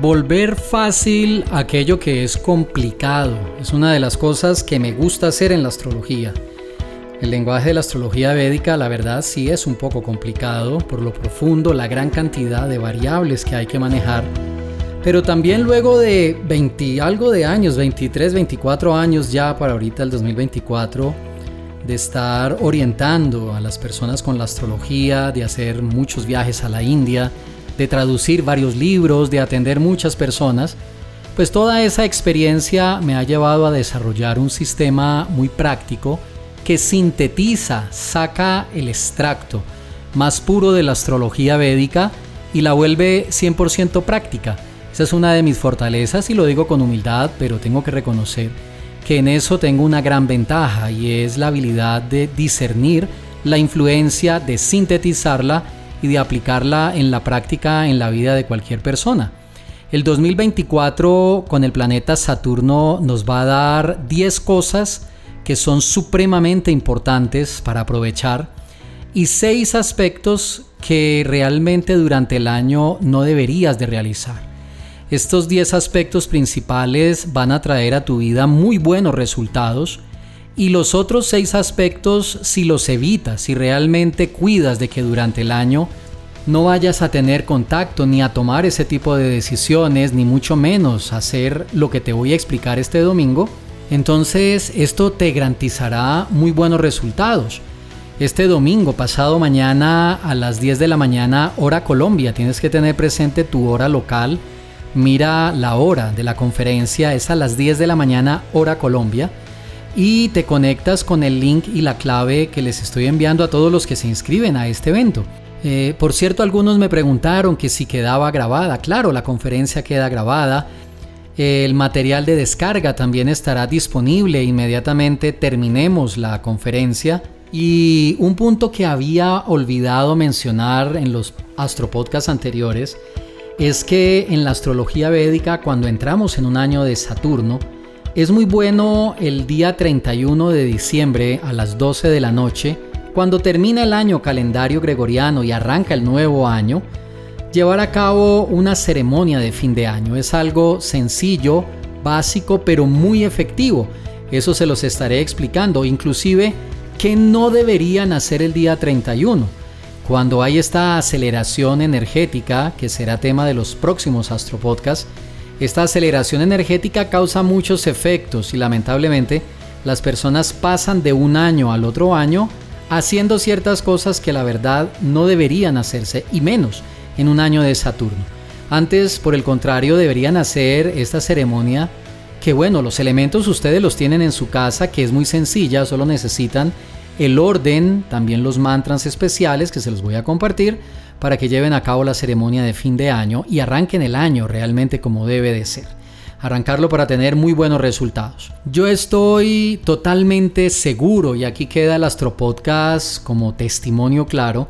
Volver fácil aquello que es complicado es una de las cosas que me gusta hacer en la astrología. El lenguaje de la astrología védica, la verdad, sí es un poco complicado por lo profundo, la gran cantidad de variables que hay que manejar. Pero también luego de 20 algo de años, 23, 24 años ya para ahorita el 2024, de estar orientando a las personas con la astrología, de hacer muchos viajes a la India, de traducir varios libros, de atender muchas personas, pues toda esa experiencia me ha llevado a desarrollar un sistema muy práctico que sintetiza, saca el extracto más puro de la astrología védica y la vuelve 100% práctica. Esa es una de mis fortalezas y lo digo con humildad, pero tengo que reconocer que en eso tengo una gran ventaja y es la habilidad de discernir la influencia, de sintetizarla y de aplicarla en la práctica en la vida de cualquier persona. El 2024 con el planeta Saturno nos va a dar 10 cosas que son supremamente importantes para aprovechar y 6 aspectos que realmente durante el año no deberías de realizar. Estos 10 aspectos principales van a traer a tu vida muy buenos resultados y los otros seis aspectos si los evitas, si realmente cuidas de que durante el año no vayas a tener contacto ni a tomar ese tipo de decisiones, ni mucho menos hacer lo que te voy a explicar este domingo, entonces esto te garantizará muy buenos resultados. Este domingo, pasado mañana a las 10 de la mañana, hora Colombia, tienes que tener presente tu hora local. Mira la hora de la conferencia, es a las 10 de la mañana, hora Colombia y te conectas con el link y la clave que les estoy enviando a todos los que se inscriben a este evento. Eh, por cierto, algunos me preguntaron que si quedaba grabada. Claro, la conferencia queda grabada. El material de descarga también estará disponible inmediatamente terminemos la conferencia. Y un punto que había olvidado mencionar en los astropodcasts anteriores es que en la astrología védica, cuando entramos en un año de Saturno, es muy bueno el día 31 de diciembre a las 12 de la noche, cuando termina el año calendario gregoriano y arranca el nuevo año, llevar a cabo una ceremonia de fin de año. Es algo sencillo, básico, pero muy efectivo. Eso se los estaré explicando, inclusive que no deberían hacer el día 31. Cuando hay esta aceleración energética, que será tema de los próximos astropodcasts, esta aceleración energética causa muchos efectos y lamentablemente las personas pasan de un año al otro año haciendo ciertas cosas que la verdad no deberían hacerse y menos en un año de Saturno. Antes, por el contrario, deberían hacer esta ceremonia que bueno, los elementos ustedes los tienen en su casa, que es muy sencilla, solo necesitan el orden, también los mantras especiales que se los voy a compartir para que lleven a cabo la ceremonia de fin de año y arranquen el año realmente como debe de ser. Arrancarlo para tener muy buenos resultados. Yo estoy totalmente seguro, y aquí queda el Astropodcast como testimonio claro,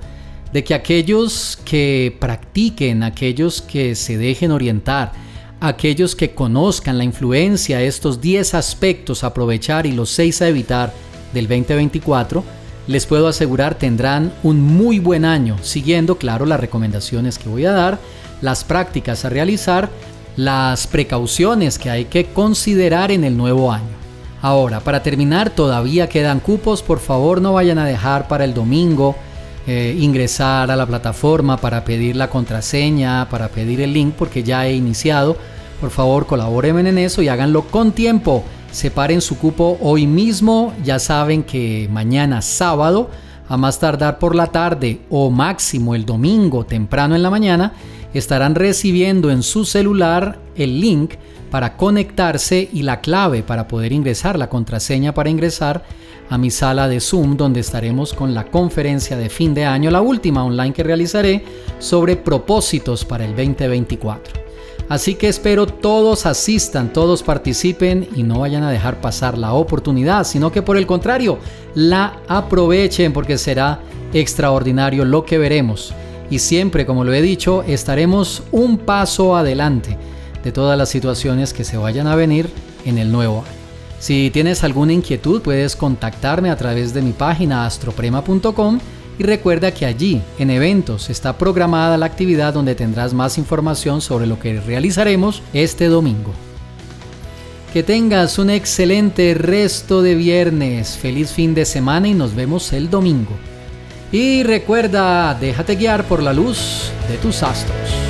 de que aquellos que practiquen, aquellos que se dejen orientar, aquellos que conozcan la influencia de estos 10 aspectos a aprovechar y los 6 a evitar del 2024, les puedo asegurar tendrán un muy buen año, siguiendo, claro, las recomendaciones que voy a dar, las prácticas a realizar, las precauciones que hay que considerar en el nuevo año. Ahora, para terminar, todavía quedan cupos, por favor no vayan a dejar para el domingo eh, ingresar a la plataforma para pedir la contraseña, para pedir el link, porque ya he iniciado. Por favor, colaboren en eso y háganlo con tiempo separen su cupo hoy mismo. Ya saben que mañana sábado, a más tardar por la tarde o máximo el domingo temprano en la mañana, estarán recibiendo en su celular el link para conectarse y la clave para poder ingresar, la contraseña para ingresar a mi sala de Zoom donde estaremos con la conferencia de fin de año, la última online que realizaré sobre propósitos para el 2024. Así que espero todos asistan, todos participen y no vayan a dejar pasar la oportunidad, sino que por el contrario, la aprovechen porque será extraordinario lo que veremos. Y siempre, como lo he dicho, estaremos un paso adelante de todas las situaciones que se vayan a venir en el nuevo año. Si tienes alguna inquietud, puedes contactarme a través de mi página astroprema.com y recuerda que allí, en eventos, está programada la actividad donde tendrás más información sobre lo que realizaremos este domingo. Que tengas un excelente resto de viernes, feliz fin de semana y nos vemos el domingo. Y recuerda, déjate guiar por la luz de tus astros.